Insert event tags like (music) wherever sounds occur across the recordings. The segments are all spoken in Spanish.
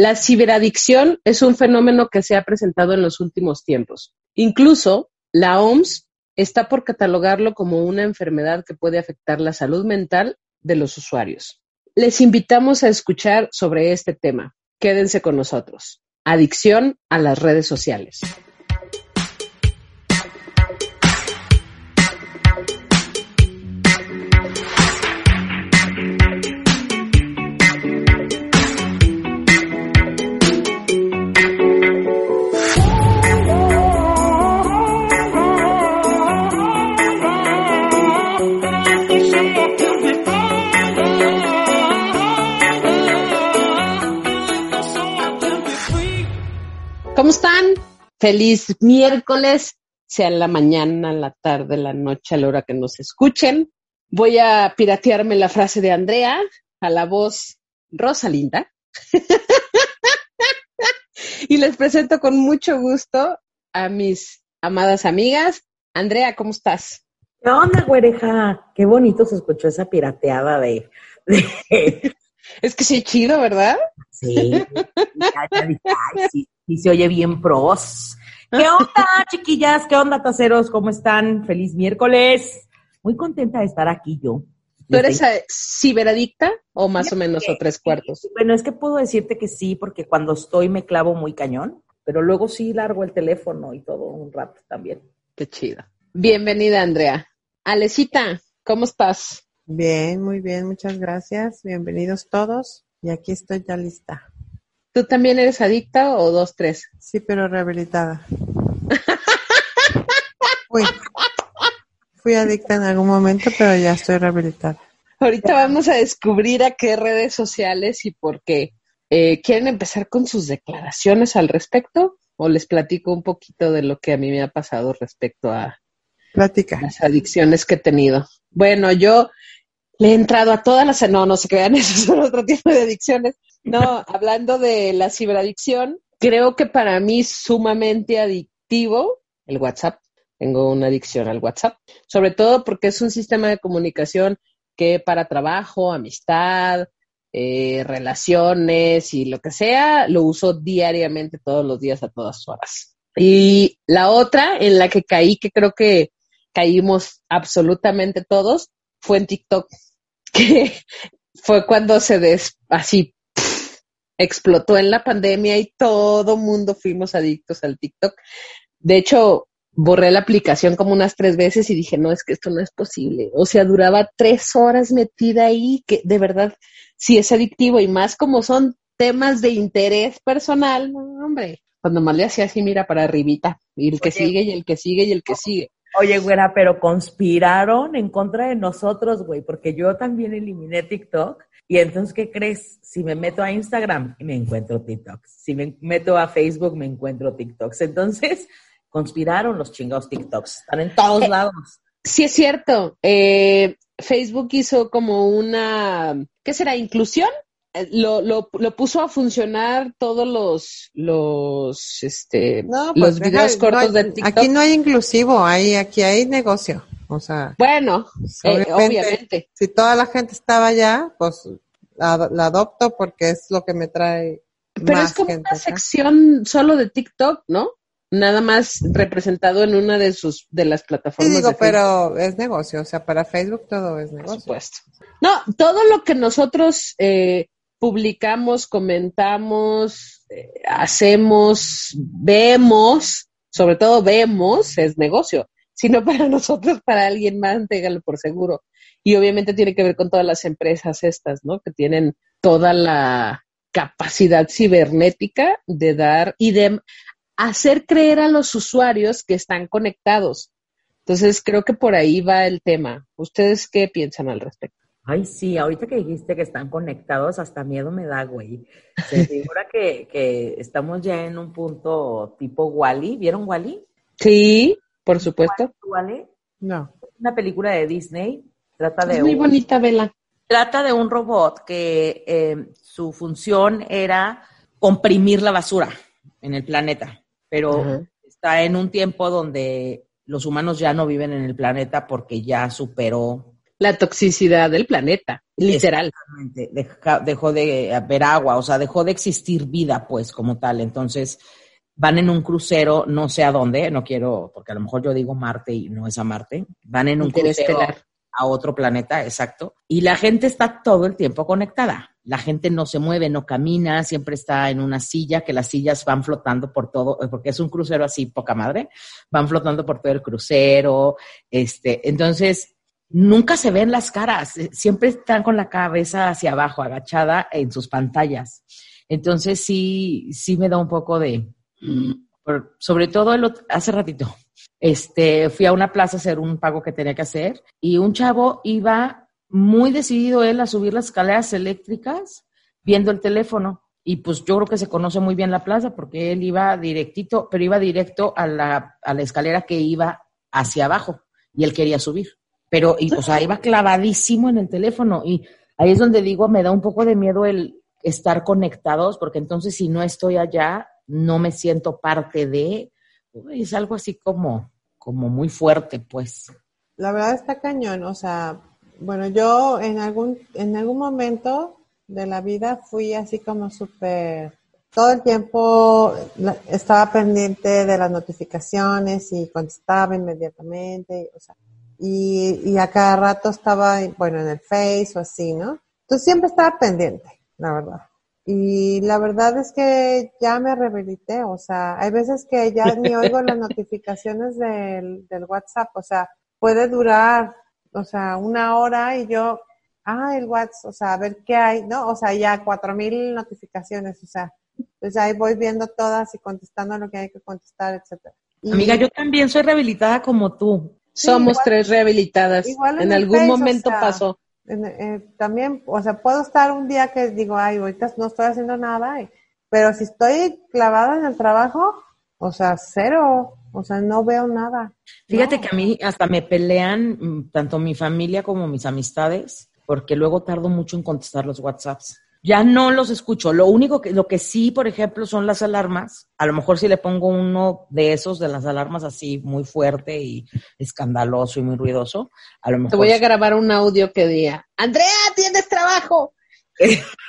La ciberadicción es un fenómeno que se ha presentado en los últimos tiempos. Incluso la OMS está por catalogarlo como una enfermedad que puede afectar la salud mental de los usuarios. Les invitamos a escuchar sobre este tema. Quédense con nosotros. Adicción a las redes sociales. Feliz miércoles, sea la mañana, la tarde, la noche, a la hora que nos escuchen. Voy a piratearme la frase de Andrea a la voz Rosalinda. (laughs) y les presento con mucho gusto a mis amadas amigas. Andrea, ¿cómo estás? ¿Qué onda, güereja? Qué bonito se escuchó esa pirateada de... (laughs) Es que sí, chido, ¿verdad? Sí, sí, sí, se oye bien pros. ¿Qué onda, (laughs) chiquillas? ¿Qué onda, taceros? ¿Cómo están? Feliz miércoles. Muy contenta de estar aquí yo. ¿Tú eres eh, ciberadicta o más o menos o tres cuartos? Bueno, es que puedo decirte que sí, porque cuando estoy me clavo muy cañón, pero luego sí largo el teléfono y todo un rato también. Qué chido. Bienvenida, Andrea. Alecita, ¿cómo estás? Bien, muy bien, muchas gracias. Bienvenidos todos. Y aquí estoy ya lista. ¿Tú también eres adicta o dos, tres? Sí, pero rehabilitada. Fui, fui adicta en algún momento, pero ya estoy rehabilitada. Ahorita vamos a descubrir a qué redes sociales y por qué. Eh, ¿Quieren empezar con sus declaraciones al respecto? ¿O les platico un poquito de lo que a mí me ha pasado respecto a Platica. las adicciones que he tenido? Bueno, yo le he entrado a todas las, no, no se crean, (laughs) eso son otro tipo de adicciones. No, hablando de la ciberadicción, creo que para mí es sumamente adictivo el WhatsApp. Tengo una adicción al WhatsApp, sobre todo porque es un sistema de comunicación que para trabajo, amistad, eh, relaciones y lo que sea, lo uso diariamente, todos los días, a todas horas. Y la otra en la que caí, que creo que caímos absolutamente todos, fue en TikTok (laughs) que fue cuando se des, así explotó en la pandemia y todo mundo fuimos adictos al TikTok. De hecho, borré la aplicación como unas tres veces y dije, no, es que esto no es posible. O sea, duraba tres horas metida ahí, que de verdad sí es adictivo y más como son temas de interés personal, no, hombre. Cuando más le hacía así, mira para arribita, y el que sigue y el que sigue y el que sigue. Oye, güera, pero conspiraron en contra de nosotros, güey, porque yo también eliminé TikTok. Y entonces, ¿qué crees? Si me meto a Instagram, me encuentro TikToks. Si me meto a Facebook, me encuentro TikToks. Entonces, (laughs) conspiraron los chingados TikToks. Están en todos Eh, lados. Sí, es cierto. Eh, Facebook hizo como una, ¿qué será? ¿Inclusión? Eh, Lo, lo, lo puso a funcionar todos los, los, este, No, los pues, videos deja- cortos no de TikTok. Aquí no hay inclusivo, hay, aquí hay negocio. O sea, Bueno, eh, obviamente, si toda la gente estaba allá, pues la, la adopto porque es lo que me trae Pero más es como gente una sección solo de TikTok, ¿no? Nada más representado en una de sus, de las Sí, plataformas. digo, de pero es negocio, o sea, para Facebook todo es por negocio. supuesto. No, todo lo que nosotros eh, publicamos, comentamos, eh, hacemos, vemos, sobre todo vemos, es negocio. Si no (laughs) para nosotros, para alguien más, téngalo por seguro. Y obviamente tiene que ver con todas las empresas estas, ¿no? Que tienen toda la capacidad cibernética de dar y de hacer creer a los usuarios que están conectados. Entonces, creo que por ahí va el tema. ¿Ustedes qué piensan al respecto? Ay, sí, ahorita que dijiste que están conectados, hasta miedo me da, güey. Se figura que, que estamos ya en un punto tipo Wally. ¿Vieron Wally? Sí, por supuesto. Wally, No. una película de Disney. Trata de Es muy un- bonita, Vela. Trata de un robot que eh, su función era comprimir la basura en el planeta, pero está en un tiempo donde los humanos ya no viven en el planeta porque ya superó la toxicidad del planeta, literal. Dejó de haber agua, o sea, dejó de existir vida, pues, como tal. Entonces, van en un crucero, no sé a dónde, no quiero, porque a lo mejor yo digo Marte y no es a Marte. Van en un crucero a otro planeta, exacto. Y la gente está todo el tiempo conectada. La gente no se mueve, no camina, siempre está en una silla, que las sillas van flotando por todo, eh, porque es un crucero así, poca madre, van flotando por todo el crucero. Este, entonces, nunca se ven las caras, eh, siempre están con la cabeza hacia abajo, agachada en sus pantallas. Entonces, sí, sí me da un poco de, sobre todo el hace ratito, este, fui a una plaza a hacer un pago que tenía que hacer y un chavo iba muy decidido él a subir las escaleras eléctricas viendo el teléfono. Y pues yo creo que se conoce muy bien la plaza porque él iba directito, pero iba directo a la, a la escalera que iba hacia abajo y él quería subir. Pero, y, o sea, iba clavadísimo en el teléfono y ahí es donde digo, me da un poco de miedo el estar conectados porque entonces si no estoy allá, no me siento parte de, es algo así como, como muy fuerte, pues. La verdad está cañón, o sea, bueno, yo en algún, en algún momento de la vida fui así como súper, todo el tiempo estaba pendiente de las notificaciones y contestaba inmediatamente, o sea, y, y a cada rato estaba, bueno, en el Face o así, ¿no? Entonces siempre estaba pendiente, la verdad. Y la verdad es que ya me rehabilité, o sea, hay veces que ya ni oigo las (laughs) notificaciones del, del WhatsApp, o sea, puede durar, o sea, una hora y yo, ah, el WhatsApp, o sea, a ver qué hay, ¿no? O sea, ya cuatro mil notificaciones, o sea, pues ahí voy viendo todas y contestando lo que hay que contestar, etcétera. Y- Amiga, yo también soy rehabilitada como tú. Somos igual- tres rehabilitadas. igual en algún Face, o momento sea, pasó. en- eh, también, o sea, puedo estar un día que digo, ay, ahorita no estoy haciendo nada, y- pero si estoy clavada en el trabajo, o sea, cero, o sea, no veo nada. Fíjate No. que a mí hasta me pelean mm, tanto mi familia como mis amistades, porque luego tardo mucho en contestar los WhatsApps. Ya no los escucho. Lo único que, lo que sí, por ejemplo, son las alarmas. A lo mejor si le pongo uno de esos, de las alarmas así muy fuerte y escandaloso y muy ruidoso, a lo mejor. Te voy a sí. grabar un audio que diga, Andrea, tienes trabajo. (laughs)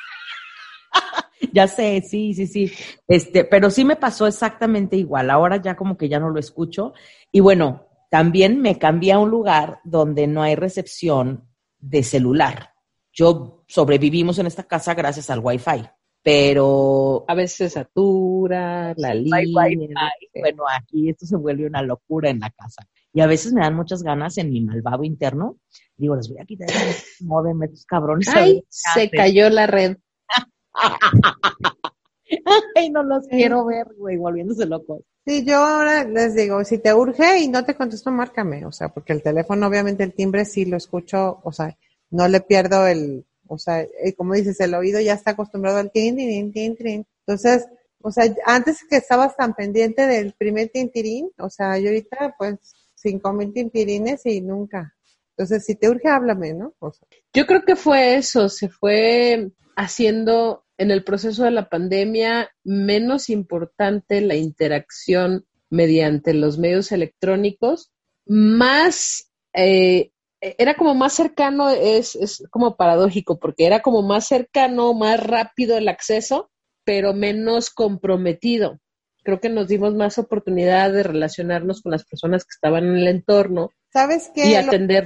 Ya sé, sí, sí, sí. Este, pero sí me pasó exactamente igual. Ahora ya como que ya no lo escucho. Y bueno, también me cambié a un lugar donde no hay recepción de celular. Yo sobrevivimos en esta casa gracias al Wi-Fi, pero A veces satura, la línea. Wi-Fi. Bueno, aquí esto se vuelve una locura en la casa. Y a veces me dan muchas ganas en mi malvado interno. Digo, les voy a quitar el (laughs) modem, estos cabrones. Ay, se cayó la red. (laughs) Ay, no los quiero ver, güey, volviéndose locos. Sí, yo ahora les digo, si te urge y no te contesto, márcame, o sea, porque el teléfono, obviamente el timbre sí lo escucho, o sea, no le pierdo el, o sea, eh, como dices, el oído ya está acostumbrado al tin, tin, tin, tin. Entonces, o sea, antes que estabas tan pendiente del primer tintirín, o sea, yo ahorita pues cinco mil tintirines y nunca. Entonces, si te urge, háblame, ¿no? Yo creo que fue eso, se fue haciendo en el proceso de la pandemia menos importante la interacción mediante los medios electrónicos, más, eh, era como más cercano, es, es como paradójico, porque era como más cercano, más rápido el acceso, pero menos comprometido. Creo que nos dimos más oportunidad de relacionarnos con las personas que estaban en el entorno ¿Sabes qué? y atender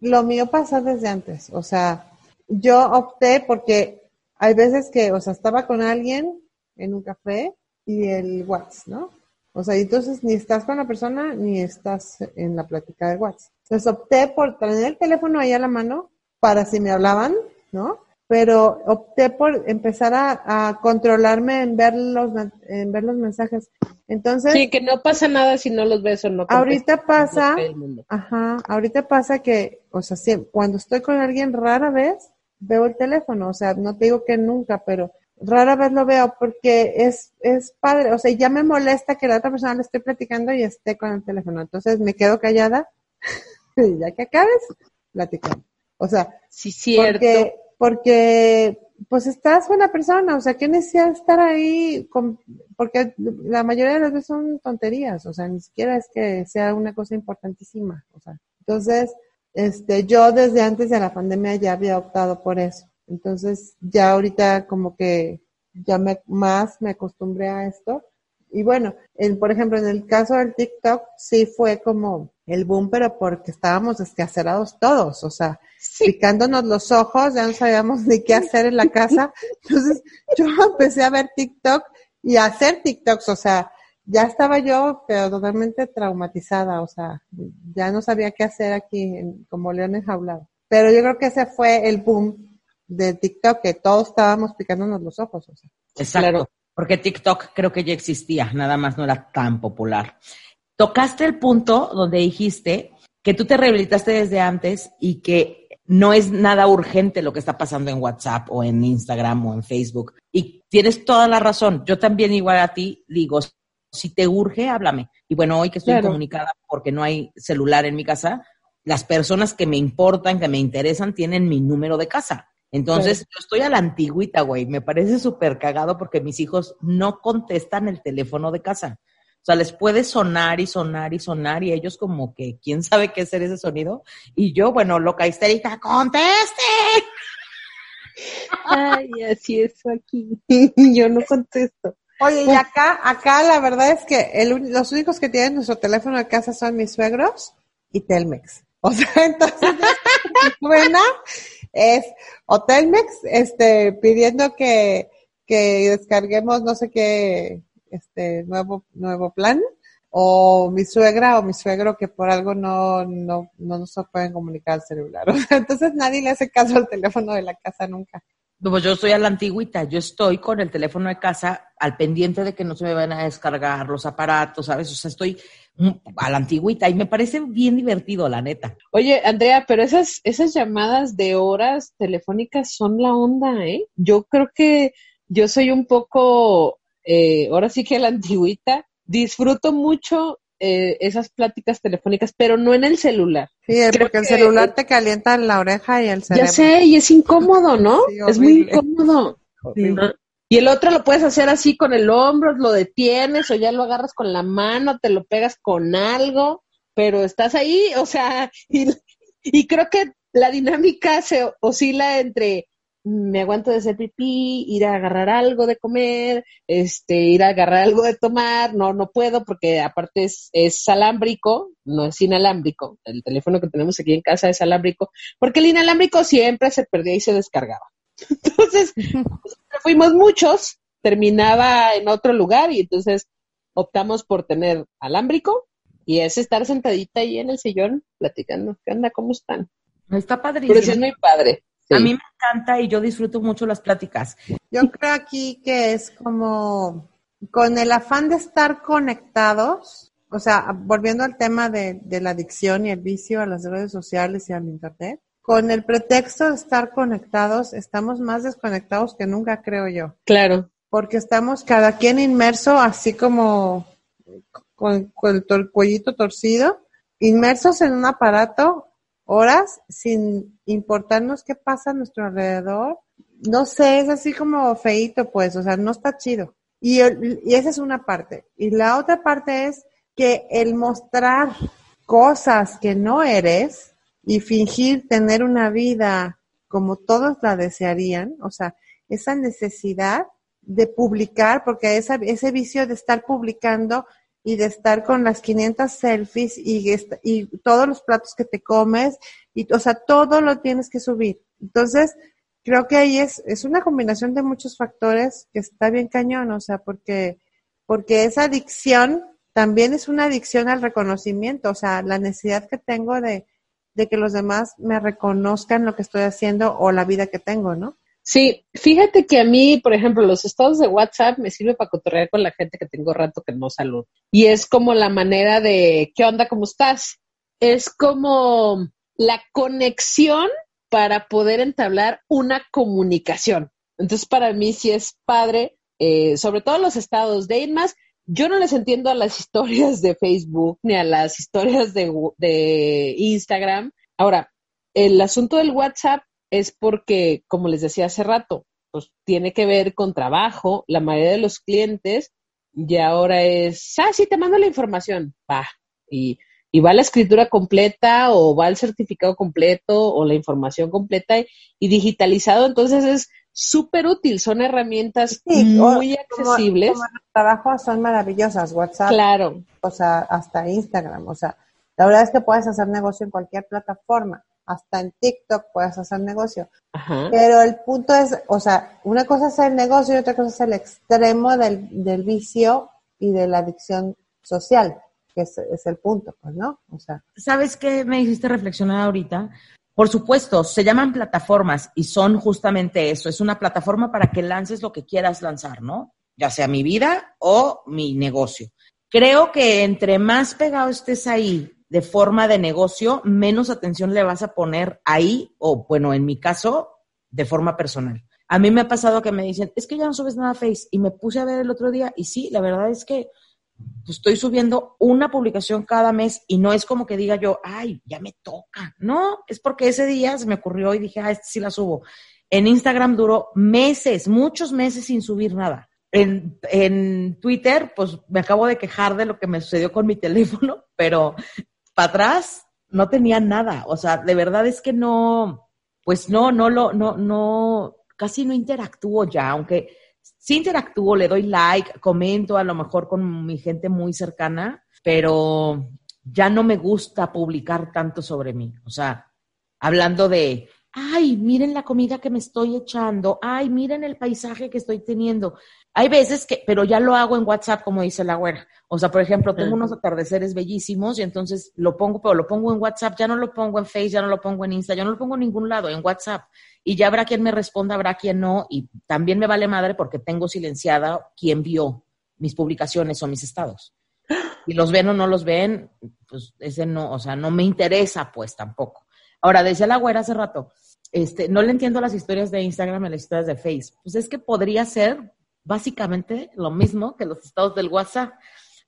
Lo mío pasó desde antes, o sea, yo opté porque hay veces que, o sea, estaba con alguien en un café y el WhatsApp, ¿no? O sea, y entonces ni estás con la persona ni estás en la plática de WhatsApp. Entonces opté por tener el teléfono ahí a la mano para si me hablaban, ¿no? Pero opté por empezar a, a controlarme en ver los, en ver los mensajes. Entonces, Sí, que no pasa nada si no los ves o no. ahorita pasa. Ajá, ahorita pasa que, o sea, sí, cuando estoy con alguien rara vez veo el teléfono, o sea, no te digo que nunca, pero rara vez lo veo porque es, es padre, o sea, ya me molesta que la otra persona le esté platicando y esté con el teléfono, entonces me quedo callada (laughs) y ya que acabes, platicamos. O sea, Sí, cierto. porque, porque, pues estás con la persona, o sea, ¿qué necesidad estar ahí? Con, porque la mayoría de las veces son tonterías, o sea, ni siquiera es que sea una cosa importantísima, o sea. Entonces, este, yo desde antes de la pandemia ya había optado por eso. Entonces, ya ahorita como que ya me, más me acostumbré a esto. Y bueno, en, por ejemplo, en el caso del TikTok, sí fue como el boom, pero porque estábamos descacerados todos, o sea, picándonos los ojos, ya no sabíamos ni qué hacer en la casa. (laughs) Entonces, yo empecé a ver TikTok y a hacer TikToks, o sea, ya estaba yo, pero totalmente traumatizada, o sea, ya no sabía qué hacer aquí como leones jaulados. Pero yo creo que ese fue el boom de TikTok, que todos estábamos picándonos los ojos, o sea. Exacto, porque TikTok creo que ya existía, nada más no era tan popular. Tocaste el punto donde dijiste que tú te rehabilitaste desde antes y que no es nada urgente lo que está pasando en WhatsApp o en Instagram o en Facebook. Y tienes toda la razón. Yo también igual a ti digo, si te urge, háblame. Y bueno, hoy que estoy comunicada porque no hay celular en mi casa, las personas que me importan, que me interesan, tienen mi número de casa. Entonces, yo estoy a la antigüita, güey. Me parece súper cagado porque mis hijos no contestan el teléfono de casa. O sea, les puede sonar y sonar y sonar y ellos como que, ¿quién sabe qué hacer ese sonido? Y yo, bueno, loca histérica, ¡conteste! Ay, así es aquí. (laughs) yo no contesto. Oye, y acá, acá la verdad es que el, los únicos que tienen nuestro teléfono de casa son mis suegros y Telmex. O sea, (laughs) entonces, (laughs) buena es o Telmex, este, pidiendo que, que descarguemos no sé qué, este, nuevo, nuevo plan, o mi suegra o mi suegro que por algo no, no, no nos pueden comunicar al celular. (laughs) entonces nadie le hace caso al teléfono de la casa nunca. Pues yo soy a la antigüita, yo estoy con el teléfono de casa al pendiente de que no se me van a descargar los aparatos, ¿sabes? O sea, estoy a la antigüita y me parece bien divertido, la neta. Oye, Andrea, pero esas, esas llamadas de horas telefónicas son la onda, ¿eh? Yo creo que yo soy un poco, eh, ahora sí que la antigüita, disfruto mucho eh, esas pláticas telefónicas, pero no en el celular. Sí, porque el celular te calienta la oreja y el cerebro. Ya sé, y es incómodo, ¿no? (laughs) es muy incómodo. Y el otro lo puedes hacer así con el hombro, lo detienes o ya lo agarras con la mano, te lo pegas con algo, pero estás ahí, o sea, (laughs) y, y creo que la dinámica se oscila entre me aguanto de hacer pipí, ir a agarrar algo de comer, este, ir a agarrar algo de tomar, no, no puedo porque aparte es, es alámbrico, no es inalámbrico, el teléfono que tenemos aquí en casa es alámbrico, porque el inalámbrico siempre se perdía y se descargaba. (laughs) Entonces, fuimos muchos, terminaba en otro lugar y entonces optamos por tener alámbrico y es estar sentadita ahí en el sillón platicando. ¿Qué onda? ¿Cómo están? Está padrísimo. Pero sí es muy padre. A mí me encanta y yo disfruto mucho las pláticas. Yo creo aquí que es como con el afán de estar conectados, o sea, volviendo al tema de, la adicción y el vicio a las redes sociales y al internet, con el pretexto de estar conectados, estamos más desconectados que nunca, creo yo. Claro. Porque estamos cada quien inmerso, así como con, con el cuellito torcido, inmersos en un aparato horas sin importarnos qué pasa a nuestro alrededor. No sé, es así como feito, pues, o sea, no está chido. Y, y esa es una parte. Y la otra parte es que el mostrar cosas que no eres y fingir tener una vida como todos la desearían, o sea, esa necesidad de publicar, porque esa, ese vicio de estar publicando y de estar con las 500 selfies y, todos los platos que te comes, y, o sea, todo lo tienes que subir. Entonces, creo que ahí es, es una combinación de muchos factores que está bien cañón, o sea, porque, porque esa adicción también es una adicción al reconocimiento, o sea, la necesidad que tengo de, de que los demás me reconozcan lo que estoy haciendo o la vida que tengo, ¿no? Sí, fíjate que a mí, por ejemplo, los estados de WhatsApp me sirve para cotorrear con la gente que tengo rato que no saludo. Y es como la manera de, ¿qué onda? ¿Cómo estás? Es como la conexión para poder entablar una comunicación. Entonces, para mí sí es padre, eh, sobre todo los estados de más. Yo no les entiendo a las (laughs) historias de Facebook ni a las historias de, de Instagram. Ahora, el asunto del WhatsApp es porque, como les decía hace rato, pues tiene que ver con trabajo, la mayoría de los clientes y ahora es, ah, sí, te mando la información, va, y, y va la escritura completa o va el certificado completo o la información completa y, digitalizado, entonces es súper útil, son herramientas muy accesibles. Como, los trabajos son maravillosas, WhatsApp, claro. o sea, hasta Instagram, o sea, la verdad es que puedes hacer negocio en cualquier plataforma, hasta en TikTok puedes hacer negocio. Pero el punto es, o sea, una cosa es el negocio y otra cosa es el extremo del, del vicio y de la adicción social que es, el punto, pues, ¿no? O sea. ¿Sabes qué me hiciste reflexionar ahorita? Por supuesto, se llaman plataformas y son justamente eso. Es una plataforma para que lances lo que quieras lanzar, ¿no? Ya sea mi vida o mi negocio. Creo que entre más pegado estés ahí de forma de negocio, menos atención le vas a poner ahí, o bueno, en mi caso, de forma personal. A mí me ha pasado que me dicen, es que ya no subes nada a Face, y me puse a ver el otro día, y sí, la verdad es que pues, estoy subiendo una publicación cada mes y no es como que diga yo, ay, ya me toca. No, es porque ese día se me ocurrió y dije, ah, este sí la subo. En Instagram duró meses, muchos meses sin subir nada. En, en Twitter, pues me acabo de quejar de lo que me sucedió con mi (laughs) teléfono, pero para atrás no tenía nada. O sea, de verdad es que no, pues no, no lo, no, no, casi no interactúo ya, aunque sí interactúo, le doy like, comento a lo mejor con mi gente muy cercana, pero ya no me gusta publicar tanto sobre mí. O sea, hablando de, ay, miren la comida que me estoy echando, ay, miren el paisaje que estoy teniendo. Hay veces que, pero ya lo hago en WhatsApp, como dice la güera. O sea, por ejemplo, tengo unos atardeceres bellísimos y entonces lo pongo, pero lo pongo en WhatsApp, ya no lo pongo en Facebook, ya no lo pongo en Insta, ya no lo pongo en ningún lado, en WhatsApp y ya habrá quien me responda, habrá quien no, y también me vale madre porque tengo silenciada quien vio mis publicaciones o mis estados. Y los ven o no los ven, pues ese no, o sea, no me interesa pues tampoco. Ahora, decía la güera hace rato, este, no le entiendo las historias de Instagram y las historias de Facebook. Pues es que podría ser básicamente lo mismo que los estados del WhatsApp.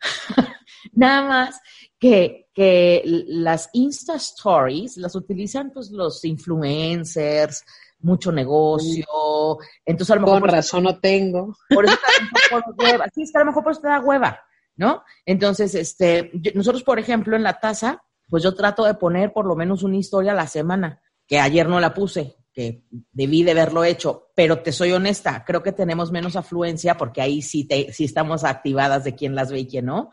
(laughs) Nada más que, que las Insta Stories las utilizan pues los influencers, mucho negocio. Entonces, a lo mejor. Con razón no tengo. Por eso está por hueva. Sí, es que a lo mejor por eso te da hueva, ¿no? Entonces, este, nosotros, por ejemplo, en la taza, pues yo trato de poner por lo menos una historia a la semana, que ayer no la puse, que debí de haberlo hecho, pero te soy honesta, creo que tenemos menos afluencia porque ahí sí, te, sí estamos activadas de quién las ve y quién no.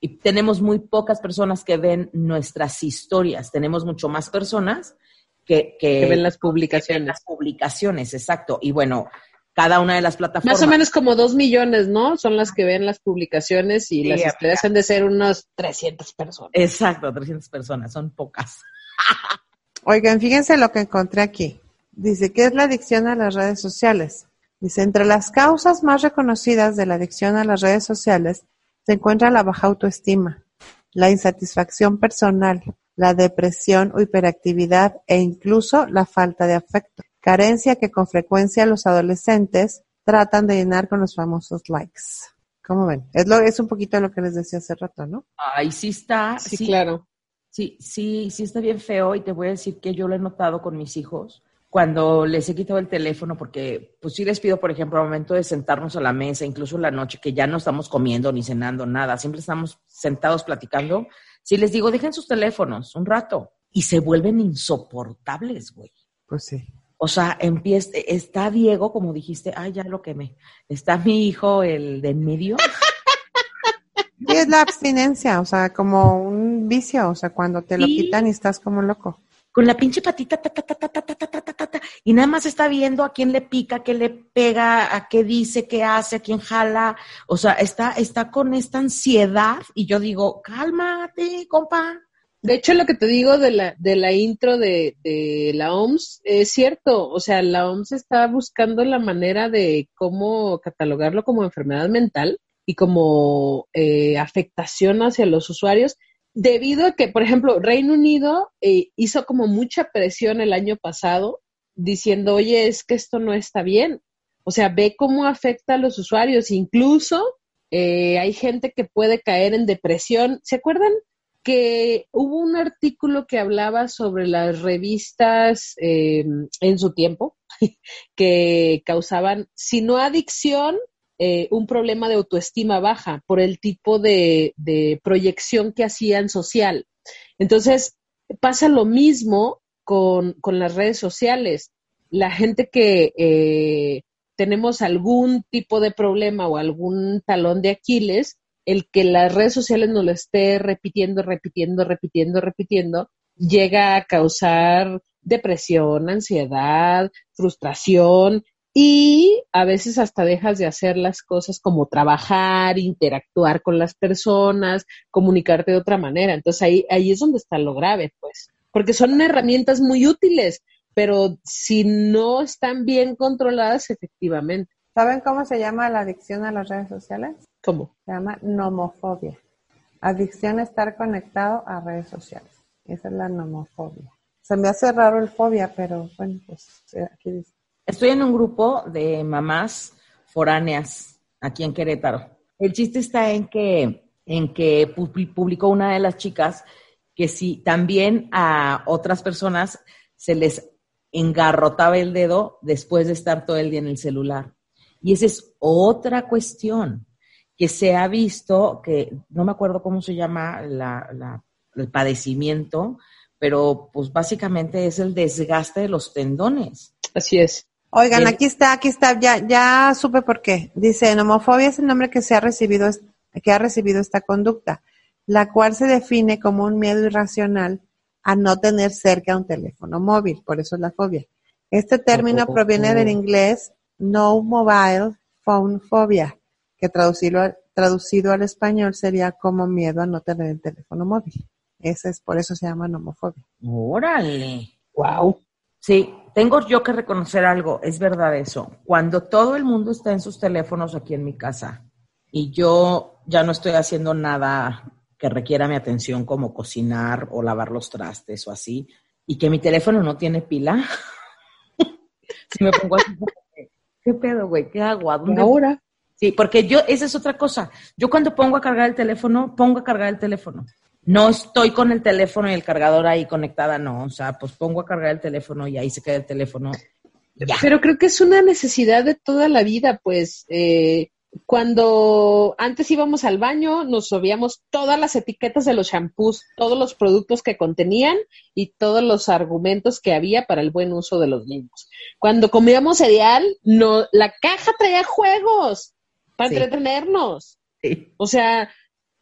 Y tenemos muy pocas personas que ven nuestras historias, tenemos mucho más personas que, ven las publicaciones. las publicaciones, exacto. Y bueno, cada una de las plataformas. Más o menos como dos millones, ¿no? Son las que ven las publicaciones y las estrellas han de ser unas 300 personas. Exacto, 300 personas, son pocas. (laughs) Oigan, fíjense lo que encontré aquí. Dice, ¿qué es la adicción a las redes sociales? Dice, entre las causas más reconocidas de la adicción a las redes sociales se encuentra la baja autoestima, la insatisfacción personal, la depresión o hiperactividad e incluso la falta de afecto, carencia que con frecuencia los adolescentes tratan de llenar con los famosos likes. ¿Cómo ven? Es, lo, es un poquito lo que les decía hace rato, ¿no? Ay, sí está. Sí, claro. Sí, sí, sí está bien feo y te voy a decir que yo lo he notado con mis hijos cuando les he quitado el teléfono, porque pues sí les pido, por ejemplo, al momento de sentarnos a la mesa, incluso en la noche, que ya no estamos comiendo ni cenando nada, siempre estamos sentados platicando, si les digo, dejen sus teléfonos un rato y se vuelven insoportables, güey. Pues sí. O sea, empieza, está Diego, como dijiste, ay, ya lo quemé. Está mi hijo, el de en medio. (laughs) Y es la abstinencia, o sea, como un vicio, o sea, cuando te lo quitan y estás como loco. Con la pinche patita, ta, ta, ta, ta, ta, ta, ta, ta, ta, y nada más está viendo a quién le pica, qué le pega, a qué dice, qué hace, a quién jala. O sea, está, está con esta ansiedad y yo digo, cálmate, compa. De hecho, lo que te digo de la, de la intro de, de la OMS es cierto. O sea, la OMS está buscando la manera de cómo catalogarlo como enfermedad mental y como eh, afectación hacia los usuarios, debido a que, por ejemplo, Reino Unido eh, hizo como mucha presión el año pasado diciendo, oye, es que esto no está bien. O sea, ve cómo afecta a los usuarios. Incluso eh, hay gente que puede caer en depresión. ¿Se acuerdan que hubo un artículo que hablaba sobre las revistas em, en su tiempo (laughs) que causaban, si no adicción, eh, un problema de autoestima baja por el tipo de, proyección que hacían social. Entonces, pasa lo mismo con, las redes sociales. La gente que eh, tenemos algún tipo de problema o algún talón de Aquiles, el que las redes sociales nos lo esté repitiendo, repitiendo, repitiendo, repitiendo, llega a causar depresión, ansiedad, frustración y a veces hasta dejas de hacer las cosas como trabajar, interactuar con las personas, comunicarte de otra manera. Entonces ahí, ahí es donde está lo grave, pues, porque son herramientas muy útiles, pero si no están bien controladas, efectivamente. ¿Saben cómo se llama la adicción a las redes sociales? ¿Cómo? Se llama nomofobia. Adicción a estar conectado a redes sociales. Esa es la nomofobia. Se me hace raro el fobia, pero bueno, pues aquí dice. Estoy en un grupo de mamás foráneas aquí en Querétaro. El chiste está en que, en que publicó una de las chicas que si también a otras personas se les engarrotaba el dedo después de estar todo el día en el celular. Y esa es otra cuestión que se ha visto, que no me acuerdo cómo se llama el padecimiento, pero pues básicamente es el desgaste de los tendones. Así es. Oigan, aquí está, aquí está, ya, ya supe por qué. Dice, homofobia es el nombre que se ha recibido, que ha recibido esta conducta, la cual se define como un miedo irracional a no tener cerca un teléfono móvil, por eso es la fobia. Este término oh, oh, proviene del oh. inglés no mobile phone phobia, que traducido, traducido al español sería como miedo a no tener el teléfono móvil. Ese es por eso se llama nomofobia. Órale. Wow. Sí, tengo yo que reconocer algo, es verdad eso. Cuando todo el mundo está en sus teléfonos aquí en mi casa y yo ya no estoy haciendo nada que requiera mi atención como cocinar o lavar los trastes o así, y que mi teléfono no tiene pila, (laughs) si me pongo así, ¿qué pedo, güey? ¿Qué hago? ¿A dónde? Ahora. Sí, porque yo, esa es otra cosa. Yo cuando pongo a cargar el teléfono, pongo a cargar el teléfono. No estoy con el teléfono y el cargador ahí conectada, no. O sea, pues pongo a cargar el teléfono y ahí se queda el teléfono. Pero creo que es una necesidad de toda la vida, pues. Eh, cuando antes íbamos al baño, nos sabíamos todas las etiquetas de los shampoos, todos los productos que contenían y todos los argumentos que había para el buen uso de los niños. Cuando comíamos cereal, no, la caja traía juegos para entretenernos. O sea,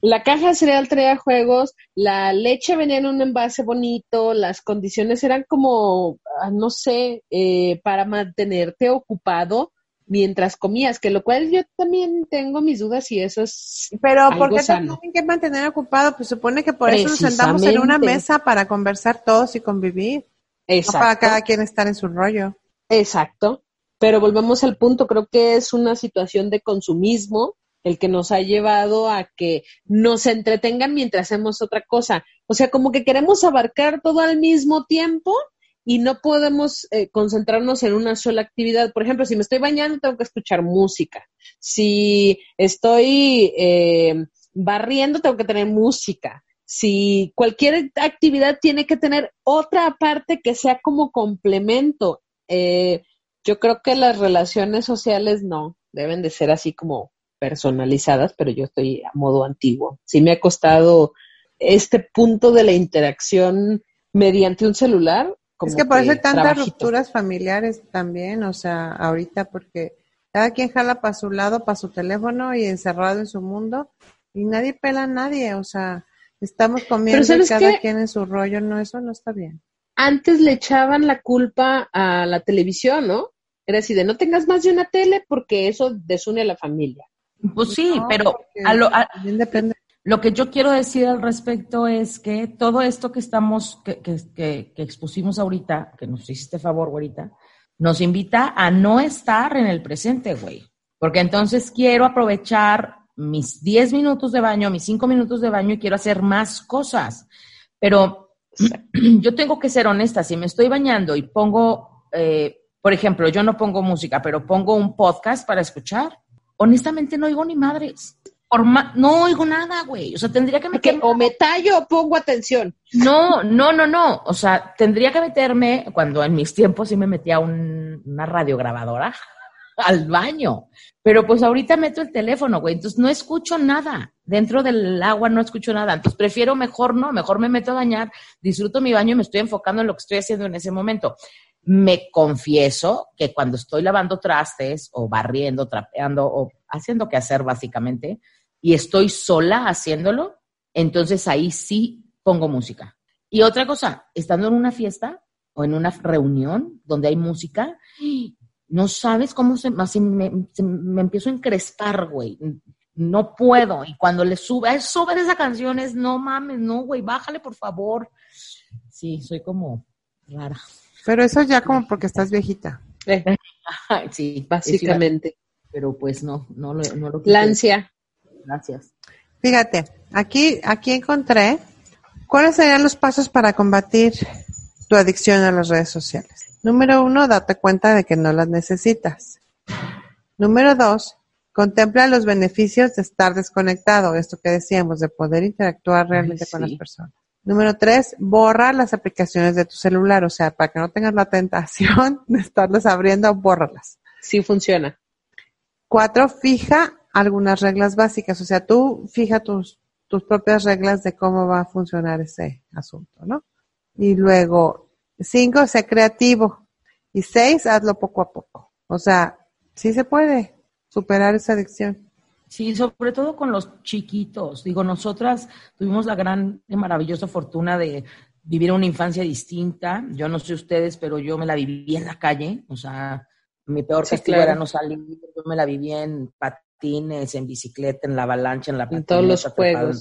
la caja de cereal traía juegos, la leche venía en un envase bonito, las condiciones eran como, ah, no sé, eh, para mantenerte ocupado mientras comías, que lo cual yo también tengo mis dudas y eso es. Pero ¿por qué tienen que mantener ocupado? Pues supone que por eso nos sentamos en una mesa para conversar todos y convivir. Exacto. No para cada quien estar en su rollo. Exacto. Pero volvemos al punto, creo que es una situación de consumismo el que nos ha llevado a que nos entretengan mientras hacemos otra cosa. O sea, como que queremos abarcar todo al mismo tiempo y no podemos eh, concentrarnos en una sola actividad. Por ejemplo, si me estoy bañando, tengo que escuchar música. Si estoy eh, barriendo, tengo que tener música. Si cualquier actividad tiene que tener otra parte que sea como complemento. Eh, yo creo que las relaciones sociales no, deben de ser así como personalizadas, pero yo estoy a modo antiguo. Sí me ha costado este punto de la interacción mediante un celular, es que por eso hay tantas rupturas familiares también, o sea, ahorita porque cada quien jala para su lado, para su teléfono y encerrado en su mundo y nadie pela a nadie, o sea, estamos comiendo cada quien en su rollo, no, eso no está bien. Antes le echaban la culpa a la televisión, ¿no? Era decir, de no tengas más de una tele porque eso desune a la familia. Pues sí, pero a lo, depende. Lo que yo quiero decir al respecto es que todo esto que estamos, que, que, que, expusimos ahorita, que nos hiciste favor, ahorita, nos invita a no estar en el presente, güey. Porque entonces quiero aprovechar mis 10 minutos de baño, mis 5 minutos de baño y quiero hacer más cosas. Pero (clears throat) yo tengo que ser honesta, si me estoy bañando y pongo, eh, por ejemplo, yo no pongo música, pero pongo un podcast para escuchar, honestamente no oigo ni madres no oigo nada, güey. O sea, tendría que meterme. o me tallo o pongo atención. No, no, no, no. O sea, tendría que meterme, cuando en mis tiempos sí me metía una radiograbadora. (laughs) al baño. Pero pues ahorita meto el teléfono, güey, entonces no escucho nada. Dentro del agua no escucho nada. Entonces prefiero mejor no, mejor me meto a bañar, disfruto mi baño y me estoy enfocando en lo que estoy haciendo en ese momento. Me confieso que cuando estoy lavando trastes o barriendo, trapeando o haciendo qué hacer básicamente, y estoy sola haciéndolo, entonces ahí sí pongo música. Y otra cosa, estando en una fiesta o en una reunión donde hay música, no sabes cómo se, me, me empiezo a encrespar, güey. No puedo. Y cuando le sube, sube esa canción, es no mames, no, güey, bájale por favor. Sí, soy como rara. Pero eso ya como porque estás viejita. (laughs) sí, básicamente. Pero pues no, no lo, no lo Lancia. Gracias. Fíjate, aquí, aquí encontré cuáles serían los pasos para combatir tu adicción a las redes sociales. Número uno, date cuenta de que no las necesitas. Número dos, contempla los beneficios de estar desconectado, esto que decíamos, de poder interactuar realmente con las personas. Número tres, borra las aplicaciones de tu celular, o sea, para que no tengas la tentación (laughs) de estarlas abriendo, bórralas. Sí funciona. Cuatro, fija algunas reglas básicas, o sea, tú fija tus, tus propias reglas de cómo va a funcionar ese asunto, ¿no? Y luego, cinco, sé creativo. Y seis, hazlo poco a poco. O sea, sí se puede superar esa adicción. Sí, sobre todo con los chiquitos. Digo, nosotras tuvimos la gran y maravillosa fortuna de vivir una infancia distinta. Yo no sé ustedes, pero yo me la viví en la calle. O sea, mi peor castigo era no salir. Yo me la viví en patines, en bicicleta, en la avalancha, en la En todos los juegos.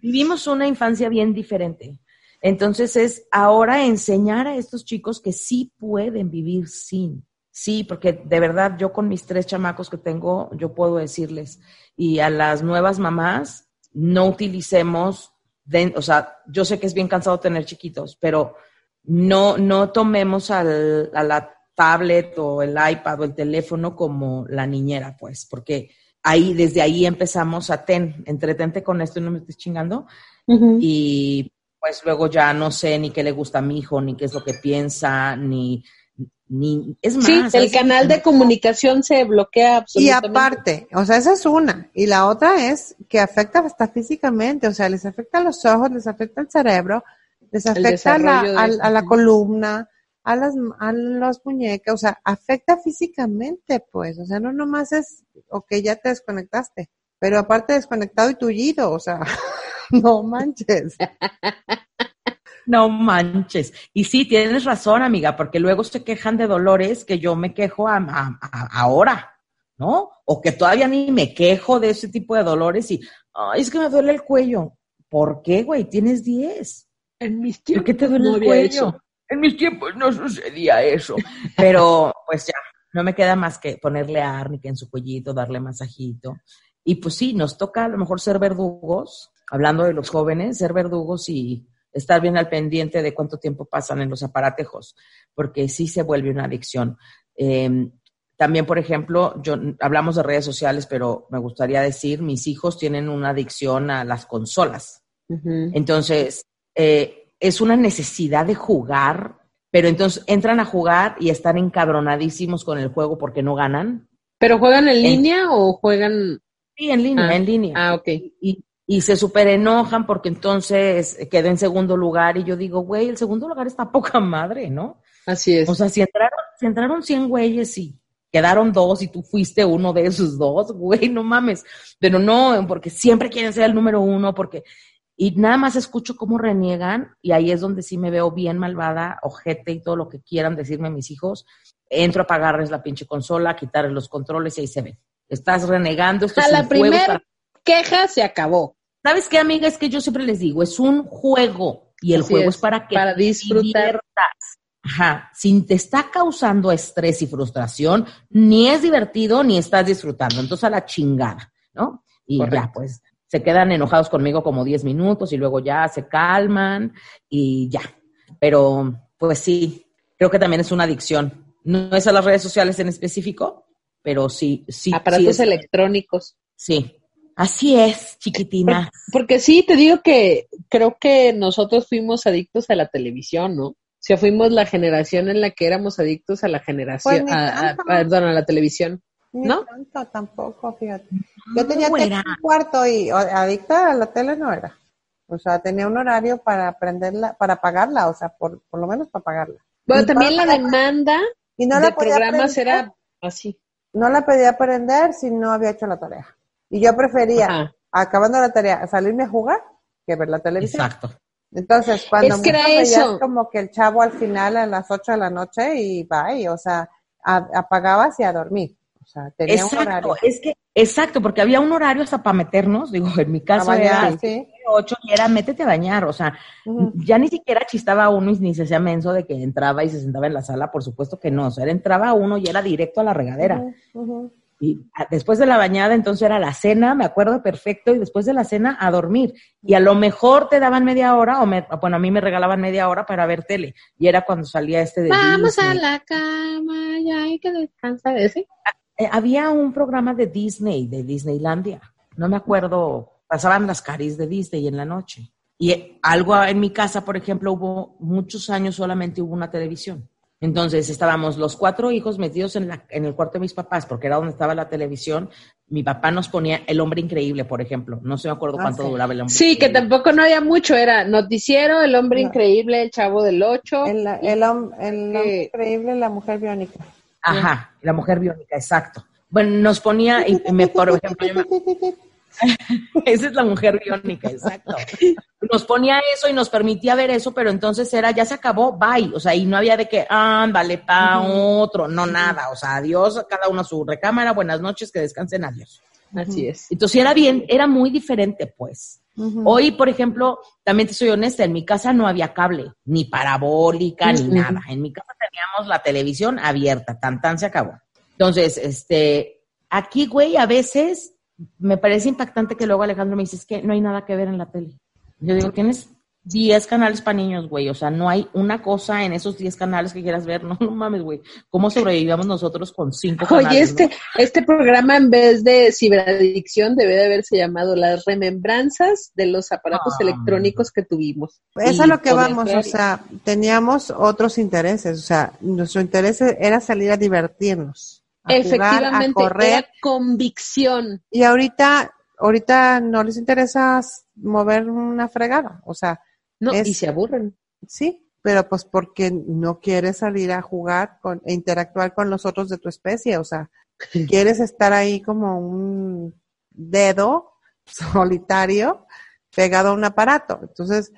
Vivimos una infancia bien diferente. Entonces es ahora enseñar a estos chicos que sí pueden vivir sin. Sí, porque de verdad yo con mis tres chamacos que tengo, yo puedo decirles, y a las nuevas mamás, no utilicemos, o sea, yo sé que es bien cansado tener chiquitos, pero no, no tomemos al, a la tablet o el iPad o el teléfono como la niñera, pues, porque ahí, desde ahí empezamos a ten, entretente con esto y no me estés chingando. Y pues luego ya no sé ni qué le gusta a mi hijo, ni qué es lo que piensa, ni, ni es más. Sí, el canal de comunicación se bloquea absolutamente. Y aparte, o sea, esa es una. Y la otra es que afecta hasta físicamente, o sea, les afecta a los ojos, les afecta al cerebro, les afecta a la, a, la, columna, a las, a las muñecas, o sea, afecta físicamente, pues, o sea, no nomás es, ok, ya te desconectaste, pero aparte desconectado y tullido, o sea, (laughs) no manches. (laughs) No manches. Y sí, tienes razón, amiga, porque luego se quejan de dolores que yo me quejo ahora, ¿no? O que todavía ni me quejo de ese tipo de dolores y, ay, es que me duele el cuello. ¿Por qué, güey? Tienes 10. En mis tiempos ¿Por qué te duele el cuello? En mis tiempos no sucedía eso. Pero, pues ya, no me queda más que ponerle árnica en su cuellito, darle masajito. Y pues sí, nos toca a lo mejor ser verdugos, hablando de los jóvenes, ser verdugos y estar bien al pendiente de cuánto tiempo pasan en los aparatejos, porque sí se vuelve una adicción. Em, también, por ejemplo, yo hablamos de redes sociales, pero me gustaría decir, mis hijos tienen una adicción a las consolas. Entonces, eh, es una necesidad de jugar, pero entonces entran a jugar y están encabronadísimos con el juego porque no ganan. ¿Pero juegan en línea o juegan Sí, en línea, ah, en línea. Ah, ok. Y, y se super enojan porque entonces queda en segundo lugar y yo digo, güey, el segundo lugar está poca madre, ¿no? Así es. O sea, si entraron, si entraron 100 güeyes y quedaron dos y tú fuiste uno de esos dos, güey, no mames. Pero no, porque siempre quieren ser el número uno, porque... Y nada más escucho cómo reniegan y ahí es donde sí me veo bien malvada, ojete y todo lo que quieran decirme mis hijos. Entro a pagarles la pinche consola, a quitarles los controles y ahí se ve estás renegando. Esto a la primera queja se acabó. ¿Sabes qué, amiga? Es que yo siempre les digo, es un juego y el juego es, para que para disfrutar. Ajá, si te está causando estrés y frustración, ni es divertido ni estás disfrutando. Entonces a la chingada, ¿no? Y ya, pues se quedan enojados conmigo como 10 minutos y luego ya se calman y ya. Pero, pues sí, creo que también es una adicción. No es a las redes sociales en específico, pero sí, sí. Aparatos electrónicos. Sí, así es, chiquitina. Porque, sí, te digo que creo que nosotros fuimos adictos a la televisión, ¿no? O sea, fuimos la generación en la que éramos adictos a la generación, Pues a- a- perdón, a la televisión. Ni ¿No? tanto tampoco, fíjate. Yo tenía en un cuarto y o- adicta a la tele no era. O sea, tenía un horario para aprenderla, para pagarla, o sea, por, por lo menos para pagarla. Bueno, Y también la demanda Y no de la podía programas aprender, era así. no la podía aprender si no había hecho la tarea. Y yo prefería, Ajá. acabando la tarea, salirme a jugar que ver la televisión. Exacto. Entonces, cuando Es que mucho eso. como que el chavo al final a las 8 de la noche y bye, o sea, a- apagabas y a dormir. O sea, tenía un horario. Exacto, es que, exacto, porque había un horario hasta para meternos, digo, en mi A caso bañar, era sí. 8 y era métete a bañar, o sea, ya ni siquiera chistaba uno y ni se hacía menso de que entraba y se sentaba en la sala, por supuesto que no, o sea, era- entraba uno y era directo a la regadera. Ujú. Y después de la bañada, entonces era la cena, me acuerdo perfecto, y después de la cena a dormir. Y a lo mejor te daban media hora, o me, bueno, a mí me regalaban media hora para ver tele. Y era cuando salía este de Vamos a la cama, ya hay que descansar. ¿Ese? Eh, había un programa de Disney, de Disneylandia. No me acuerdo, pasaban las caris de Disney en la noche. Y eh, algo en mi casa, por ejemplo, hubo muchos años solamente hubo una televisión. Entonces estábamos los cuatro hijos metidos en, la, en el cuarto de mis papás, porque era donde estaba la televisión. Mi papá nos ponía El Hombre Increíble, por ejemplo. No sé me acuerdo Ah, cuánto sí. duraba El Hombre Sí, que tampoco no había mucho, era noticiero, el hombre No. increíble, el chavo del ocho. El, el, hom- el hombre increíble, la mujer biónica. Ajá, la mujer biónica, exacto. Bueno, nos ponía, y me, por ejemplo, yo me- (laughs) Esa es la mujer biónica, exacto. Nos ponía eso y nos permitía ver eso, pero entonces era, ya se acabó, bye. O sea, y no había de que, ándale, pa otro, no nada. O sea, adiós, cada uno a su recámara, buenas noches, que descansen, adiós. Así es. Entonces era bien, era muy diferente, pues. Hoy, por ejemplo, también te soy honesta, en mi casa no había cable, ni parabólica, ni nada. En mi casa teníamos la televisión abierta, tan tan se acabó. Entonces, este, aquí, güey, a veces me parece impactante que luego Alejandro me dice, es que no hay nada que ver en la tele. Yo digo, tienes 10 canales para niños, güey, o sea, no hay una cosa en esos 10 canales que quieras ver, (laughs) no, no mames, güey. ¿Cómo sobrevivíamos nosotros con 5 canales? Oye, este, no? este programa en vez de ciberadicción debe de haberse llamado las remembranzas de los aparatos Ah. electrónicos que tuvimos. Eso Y es lo que vamos, o sea, teníamos otros intereses, o sea, nuestro interés era salir a divertirnos, a jugar, a Efectivamente, correr, era convicción. y ahorita, ahorita no les interesa mover una fregada, o sea, No, Es- y se aburren. sí, pero pues porque no quieres salir a jugar con, e interactuar con los otros de tu especie, o sea, (laughs) quieres estar ahí como un dedo (laughs) solitario pegado a un aparato. Entonces,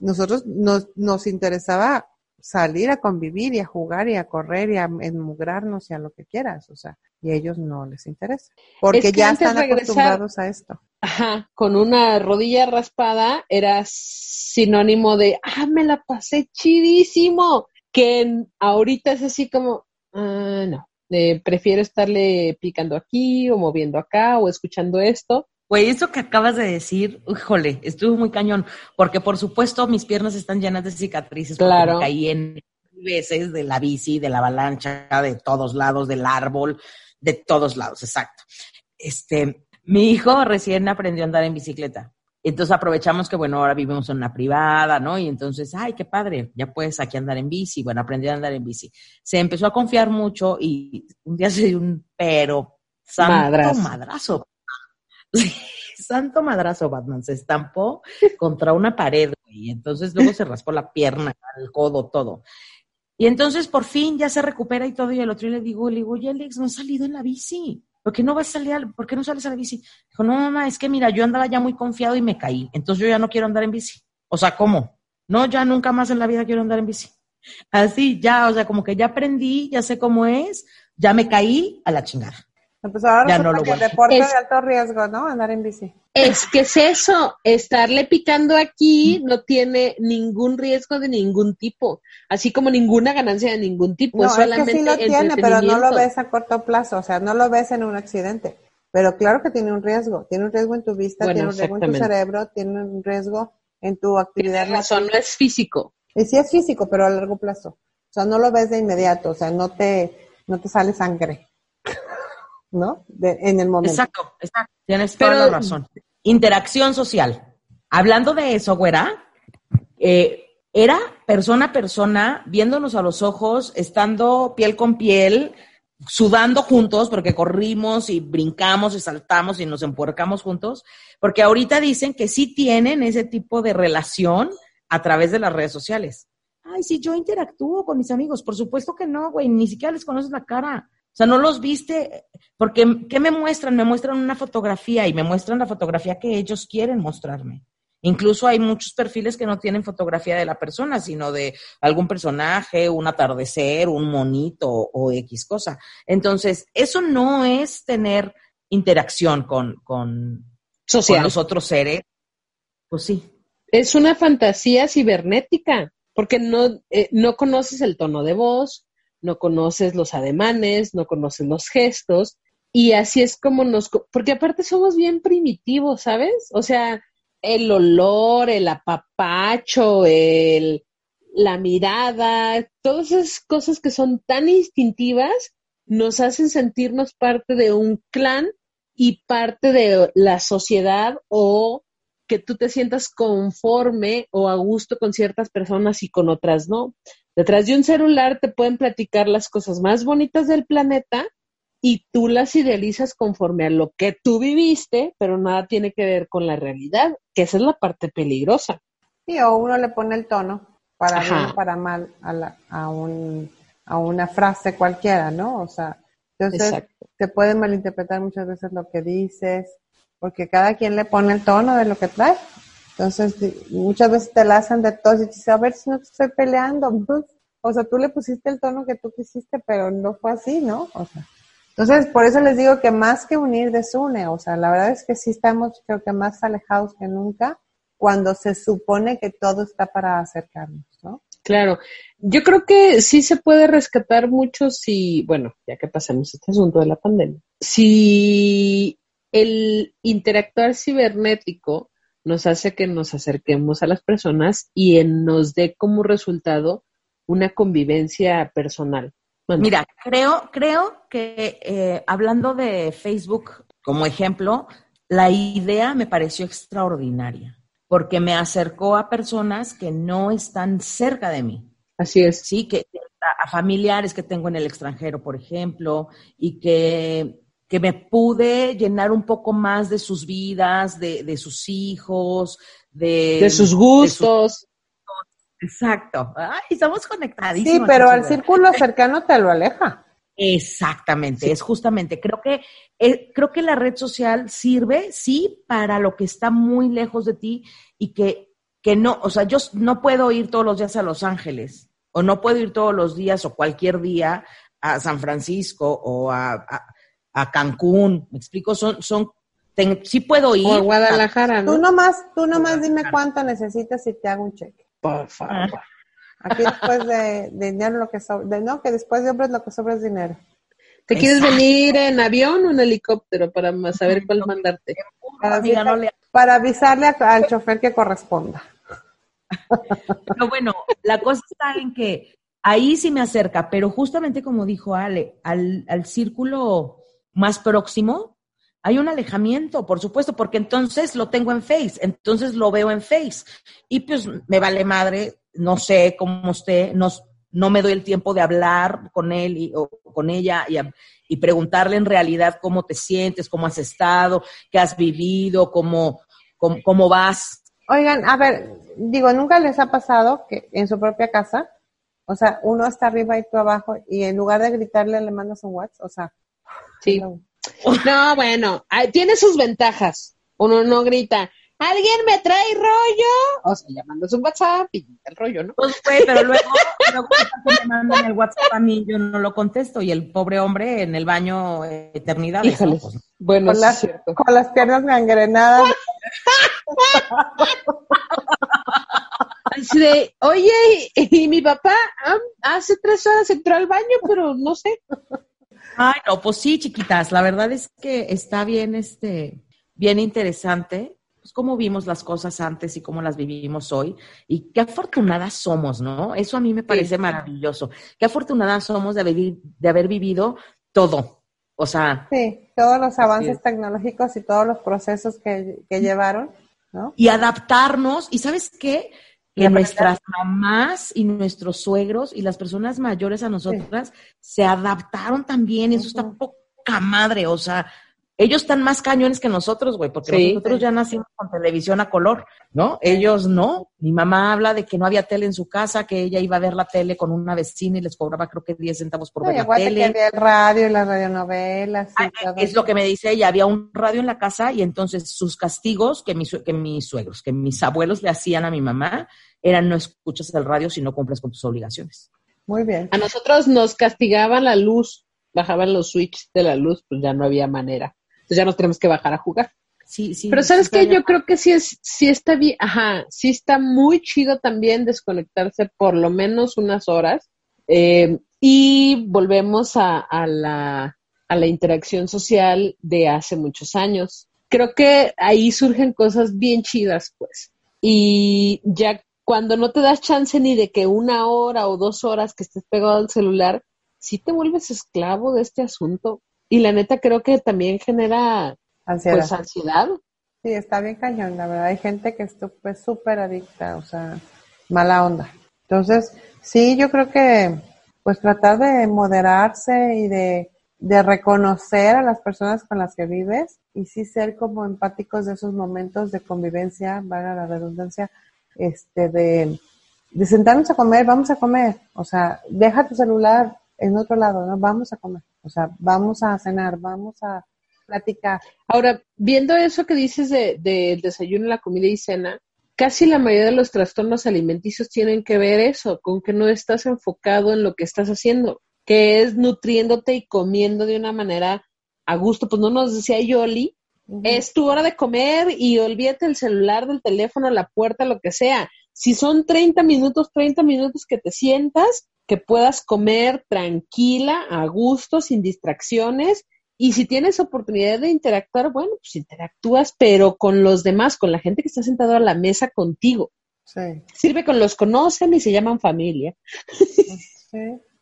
nosotros nos, nos interesaba salir a convivir y a jugar y a correr y a enmugrarnos y a lo que quieras, o sea, y a ellos no les interesa, porque Es que ya están regresar- acostumbrados a esto. Ajá, con una rodilla raspada era sinónimo de, ah, me la pasé chidísimo, que en- ahorita es así como, ah, no, eh, prefiero estarle picando aquí o moviendo acá o escuchando esto. Güey, eso que acabas de decir, híjole, estuvo muy cañón, porque por supuesto mis piernas están llenas de cicatrices, porque Claro. me caí en veces de la bici, de la avalancha, de todos lados, del árbol, de todos lados, exacto. Este, mi hijo recién aprendió a andar en bicicleta. Entonces aprovechamos que, bueno, ahora vivimos en una privada, ¿no? Y entonces, ay, qué padre, ya puedes aquí andar en bici. Bueno, aprendió a andar en bici. Se empezó a confiar mucho y un día se dio un pero santo Madrazo. madrazo. (laughs) Santo madrazo, Batman. Se estampó contra una pared, y Entonces luego se raspó la pierna, el codo, todo. Y entonces por fin ya se recupera y todo. Y el otro le digo, le digo, oye, Alex, no has salido en la bici. ¿Por qué no vas a salir? al- ¿Por qué no sales a la bici? Dijo, no, mamá, es que mira, yo andaba ya muy confiado y me caí. Entonces yo ya no quiero andar en bici. O sea, ¿cómo? No, ya nunca más en la vida quiero andar en bici. Así, ya, o sea, como que ya aprendí, ya sé cómo es, ya me caí a la chingada. Ya resulta no lo a- deporte Es- de alto riesgo, ¿no? Andar en bici. Es que es eso, estarle picando aquí no tiene ningún riesgo de ningún tipo, así como ninguna ganancia de ningún tipo, No, es es que sí lo tiene, pero no lo ves a corto plazo, o sea, no lo ves en un accidente. Pero claro que tiene un riesgo, tiene un riesgo en tu vista, Bueno, tiene un riesgo en tu cerebro, tiene un riesgo en tu actividad. Tienes razón, no es físico. Y sí es físico, pero a largo plazo. O sea, no lo ves de inmediato, o sea, no te, no te sale sangre, ¿no? De- en el momento. Exacto, exacto. Tienes toda la razón. Interacción social. Hablando de eso, güera, eh, era persona a persona, viéndonos a los ojos, estando piel con piel, sudando juntos, porque corrimos y brincamos y saltamos y nos empuercamos juntos, porque ahorita dicen que sí tienen ese tipo de relación a través de las redes sociales. Ay, sí, yo interactúo con mis amigos. Por supuesto que no, güey, ni siquiera les conoces la cara. O sea, no los viste, porque ¿qué me muestran? Me muestran una fotografía y me muestran la fotografía que ellos quieren mostrarme. Incluso hay muchos perfiles que no tienen fotografía de la persona, sino de algún personaje, un atardecer, un monito o X cosa. Entonces, eso no es tener interacción con, con, los otros seres. Pues sí. Es una fantasía cibernética, porque no, eh, no conoces el tono de voz, no conoces los ademanes, no conoces los gestos, y así es como nos... Porque aparte somos bien primitivos, ¿sabes? O sea, el olor, el apapacho, el, la mirada, todas esas cosas que son tan instintivas nos hacen sentirnos parte de un clan y parte de la sociedad o que tú te sientas conforme o a gusto con ciertas personas y con otras no. Detrás de un celular te pueden platicar las cosas más bonitas del planeta y tú las idealizas conforme a lo que tú viviste, pero nada tiene que ver con la realidad, que esa es la parte peligrosa. Sí, o uno le pone el tono para bien o para mal a, a, un, a una frase cualquiera, ¿no? O sea, entonces se puede malinterpretar muchas veces lo que dices, porque cada quien le pone el tono de lo que trae. Entonces, muchas veces te la hacen de todos y dices, a ver si no te estoy peleando. (laughs) O sea, tú le pusiste el tono que tú quisiste, pero no fue así, ¿no? O sea, entonces, por eso les digo que más que unir, desune. O sea, la verdad es que sí estamos, creo que más alejados que nunca cuando se supone que todo está para acercarnos, ¿no? Claro. Yo creo que sí se puede rescatar mucho si, bueno, ya que pasamos este asunto de la pandemia, si el interactuar cibernético nos hace que nos acerquemos a las personas y nos dé como resultado una convivencia personal. Mira, creo, creo que eh, hablando de Facebook como ejemplo, la idea me pareció extraordinaria porque me acercó a personas que no están cerca de mí. Así es. Sí, que a familiares que tengo en el extranjero, por ejemplo, y que, que me pude llenar un poco más de sus vidas, de, de sus hijos, de, de sus gustos. Exacto. Ay, estamos conectadísimos. Sí, pero al círculo cercano te lo aleja. Exactamente, es justamente, creo que, eh, creo que la red social sirve, sí, para lo que está muy lejos de ti y que, que no, o sea, yo no puedo ir todos los días a Los Ángeles o no puedo ir todos los días o cualquier día a San Francisco o a, a, Cancún, me explico, son, son, sí puedo ir. O a Guadalajara, ¿no? Tú nomás, tú nomás dime cuánto necesitas y te hago un cheque. Por favor. Aquí después de, dinero lo que sobra, no, que después de hombres lo que sobra es dinero. ¿Te quieres venir en avión o en helicóptero para saber cuál mandarte? Para, avisarle al chofer que corresponda. (laughs) Pero bueno, la cosa está en que ahí sí me acerca, pero justamente como dijo Ale, al, al círculo más próximo, hay un alejamiento, por supuesto, porque entonces lo tengo en Face, entonces lo veo en Face. Y pues me vale madre, no sé cómo usted, no, no me doy el tiempo de hablar con él y, o con ella y, y, preguntarle en realidad cómo te sientes, cómo has estado, qué has vivido, cómo, cómo, cómo vas. Oigan, a ver, digo, ¿nunca les ha pasado que en su propia casa, o sea, uno está arriba y tú abajo y en lugar de gritarle le mandas un WhatsApp? O sea, sí. No, bueno, tiene sus ventajas. Uno no grita, ¿alguien me trae rollo? O sea, llamándose su WhatsApp y el rollo, ¿no? Pues fue, pero luego, luego (laughs) me mandan el WhatsApp a mí, yo no lo contesto y el pobre hombre en el baño eternidad. Híjole. Bueno, con, las, con las piernas gangrenadas. Así de, oye, y mi papá ah, hace tres horas entró al baño, pero no sé. Ay, no, pues sí, chiquitas, la verdad es que está bien, este, bien interesante, pues cómo vimos las cosas antes y cómo las vivimos hoy, y qué afortunadas somos, ¿no? Eso a mí me parece maravilloso. Qué afortunadas somos de haber, de haber vivido todo. O sea. Sí, todos los avances tecnológicos y todos los procesos que, que llevaron, ¿no? Y adaptarnos, y ¿sabes qué? Que nuestras mamás y nuestros suegros y las personas mayores a nosotras se adaptaron también eso está poca madre, o sea, ellos están más cañones que nosotros, güey, porque nosotros ya nacimos con televisión a color, ¿no? Ellos no. Mi mamá habla de que no había tele en su casa, que ella iba a ver la tele con una vecina y les cobraba creo que 10 centavos por ver la tele. Que había el radio y las radionovelas. Ah, es lo que me dice ella, había un radio en la casa y entonces sus castigos que mis, que mis suegros, que mis abuelos le hacían a mi mamá, eran no escuchas el radio si no cumples con tus obligaciones. Muy bien. A nosotros nos castigaban la luz, bajaban los switches de la luz, pues ya no había manera. Entonces ya nos tenemos que bajar a jugar. Sí, sí. Pero sabes que yo creo que sí es, sí está bien, ajá, sí está muy chido también desconectarse por lo menos unas horas. Eh, y volvemos a, a, la, a la interacción social de hace muchos años. Creo que ahí surgen cosas bien chidas, pues. Y ya cuando no te das chance ni de que una hora o dos horas que estés pegado al celular, sí te vuelves esclavo de este asunto. Y la neta creo que también genera ansiedad. Pues, ansiedad. Sí, está bien cañón, la verdad. Hay gente que es súper adicta, o sea, mala onda. Entonces, sí, yo creo que pues tratar de moderarse y de, de reconocer a las personas con las que vives y sí ser como empáticos de esos momentos de convivencia, valga la redundancia, este, de, de sentarnos a comer, vamos a comer, o sea, deja tu celular en otro lado, ¿no? Vamos a comer. O sea, vamos a cenar, vamos a platicar. Ahora, viendo eso que dices del de, desayuno, la comida y cena, casi la mayoría de los trastornos alimenticios tienen que ver eso, con que no estás enfocado en lo que estás haciendo, que es nutriéndote y comiendo de una manera a gusto. Pues no nos decía Yoli, es tu hora de comer y olvídate el celular, del teléfono, la puerta, lo que sea. Si son 30 minutos, 30 minutos que te sientas que puedas comer tranquila, a gusto, sin distracciones. Y si tienes oportunidad de interactuar, bueno, pues interactúas, pero con los demás, con la gente que está sentado a la mesa contigo. Sí. Sirve con los conocen y se llaman familia. Sí.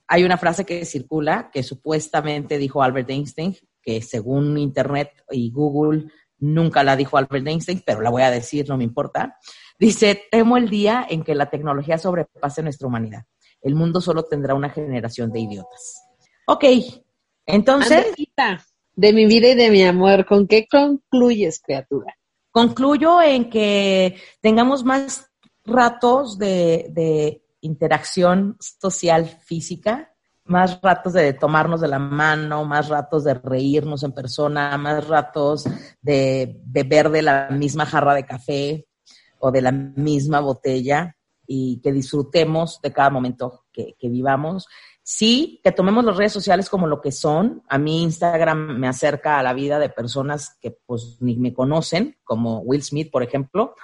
Hay una frase que circula que supuestamente dijo Albert Einstein, que según Internet y Google nunca la dijo Albert Einstein, pero la voy a decir, no me importa. Dice, temo el día en que la tecnología sobrepase nuestra humanidad el mundo solo tendrá una generación de idiotas. Ok, entonces... de mi vida y de mi amor, ¿con qué concluyes, criatura? Concluyo en que tengamos más ratos de, interacción social física, más ratos de tomarnos de la mano, más ratos de reírnos en persona, más ratos de beber de la misma jarra de café o de la misma botella y que disfrutemos de cada momento que, vivamos. Sí, que tomemos las redes sociales como lo que son. A mí Instagram me acerca a la vida de personas que pues ni me conocen, como Will Smith, por ejemplo.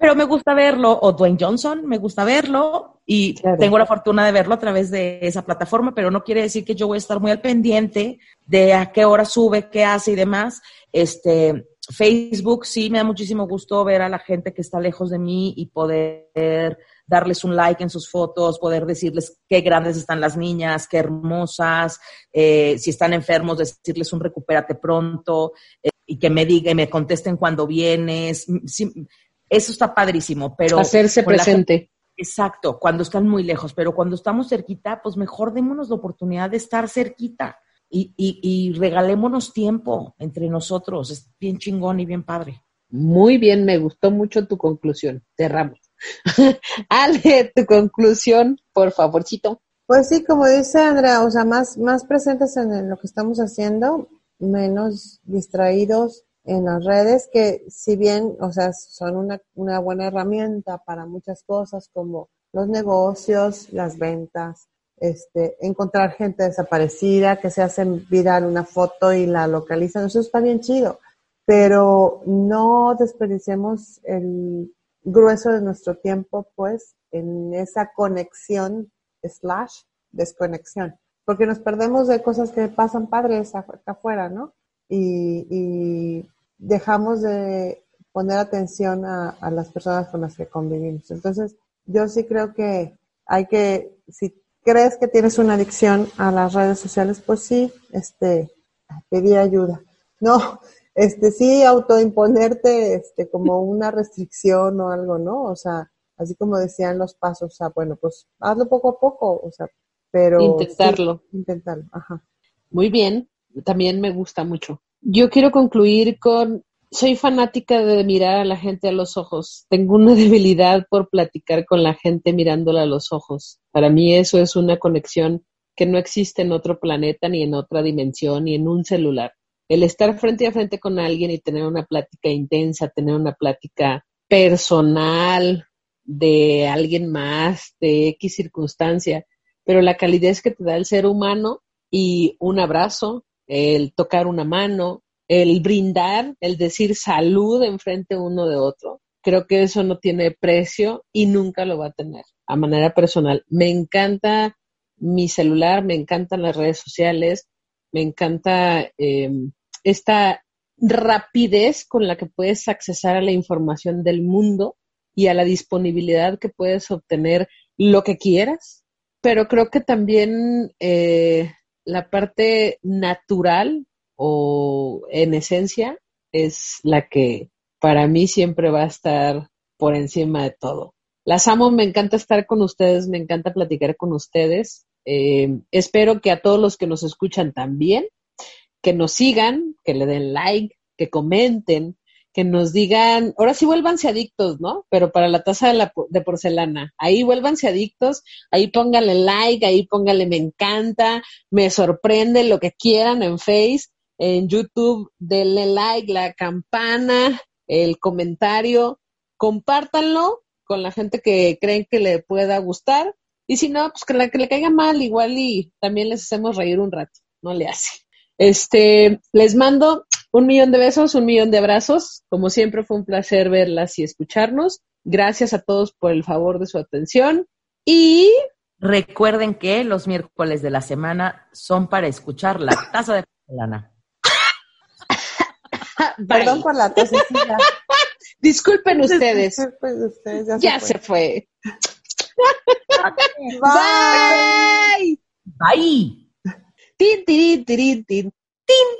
Pero me gusta verlo, o Dwayne Johnson, me gusta verlo y tengo la fortuna de verlo a través de esa plataforma, pero no quiere decir que yo voy a estar muy al pendiente de a qué hora sube, qué hace y demás. Este, Facebook sí me da muchísimo gusto ver a la gente que está lejos de mí y poder darles un like en sus fotos, poder decirles qué grandes están las niñas, qué hermosas, eh, si están enfermos, decirles un recupérate pronto eh, y que me digan, me contesten cuando vienes. eso está padrísimo, pero... Hacerse presente. exacto, cuando están muy lejos, pero cuando estamos cerquita, pues mejor démonos la oportunidad de estar cerquita y, y, regalémonos tiempo entre nosotros. Es bien chingón y bien padre. Muy bien, me gustó mucho tu conclusión. Cerramos. (laughs) Ale, tu conclusión, por favorcito. Pues sí, como dice Andrea, o sea, más, más presentes en lo que estamos haciendo, menos distraídos en las redes, que si bien, o sea, son una, una buena herramienta para muchas cosas como los negocios, las ventas, este, encontrar gente desaparecida, que se hacen viral una foto y la localizan, eso está bien chido, pero no desperdiciemos el grueso de nuestro tiempo, pues, en esa conexión slash desconexión, porque nos perdemos de cosas que pasan padres acá afuera, ¿no? Y, dejamos de poner atención a, a las personas con las que convivimos. Entonces, yo sí creo que hay que, si crees que tienes una adicción a las redes sociales, pues sí, este, pedir ayuda. No, este, sí, autoimponerte, este, como una restricción o algo, ¿no? O sea, así como decían los pasos, o sea, bueno, pues hazlo poco a poco, o sea, pero... Intentarlo. intentarlo, ajá. Muy bien, también me gusta mucho. Yo quiero concluir con, soy fanática de mirar a la gente a los ojos. Tengo una (laughs) debilidad por platicar con la gente mirándola a los ojos. Para mí eso es una conexión que no existe en otro planeta, ni en otra dimensión, ni en un celular. El estar frente a frente con alguien y tener una plática intensa, tener una plática personal de alguien más, de X circunstancia, pero la calidez que te da el ser humano y un abrazo, el tocar una mano, el brindar, el decir salud enfrente uno de otro. Creo que eso no tiene precio y nunca lo va a tener a manera personal. Me encanta mi celular, me encantan las redes sociales, me encanta em, esta rapidez con la que puedes accesar a la información del mundo y a la disponibilidad que puedes obtener lo que quieras, pero creo que también eh, la parte natural o en esencia es la que para mí siempre va a estar por encima de todo. Las amo, me encanta estar con ustedes, me encanta platicar con ustedes. Eh, espero que a todos los que nos escuchan también, que nos sigan, que le den like, que comenten, que nos digan, ahora sí vuélvanse adictos, ¿no? Pero para la taza de, la, porcelana, ahí vuélvanse adictos, ahí pónganle like, ahí pónganle me encanta, me sorprende lo que quieran en Face, en YouTube, denle like, la campana, el comentario, compártanlo con la gente que creen que le pueda gustar y si no, pues que, la, que le caiga mal igual y también les hacemos reír un rato, no le hace. Este, les mando un millón de besos, un millón de abrazos. Como siempre fue un placer verlas y escucharnos. Gracias a todos por el favor de su atención y recuerden que los miércoles de la semana son para escuchar la taza de lana. (laughs) Perdón por la tosecilla. (laughs) Disculpen ustedes. Disculpen ustedes, ya, Ya se fue. se fue. Bye. Bye. Tin, tirin, tirin, tin. Tin.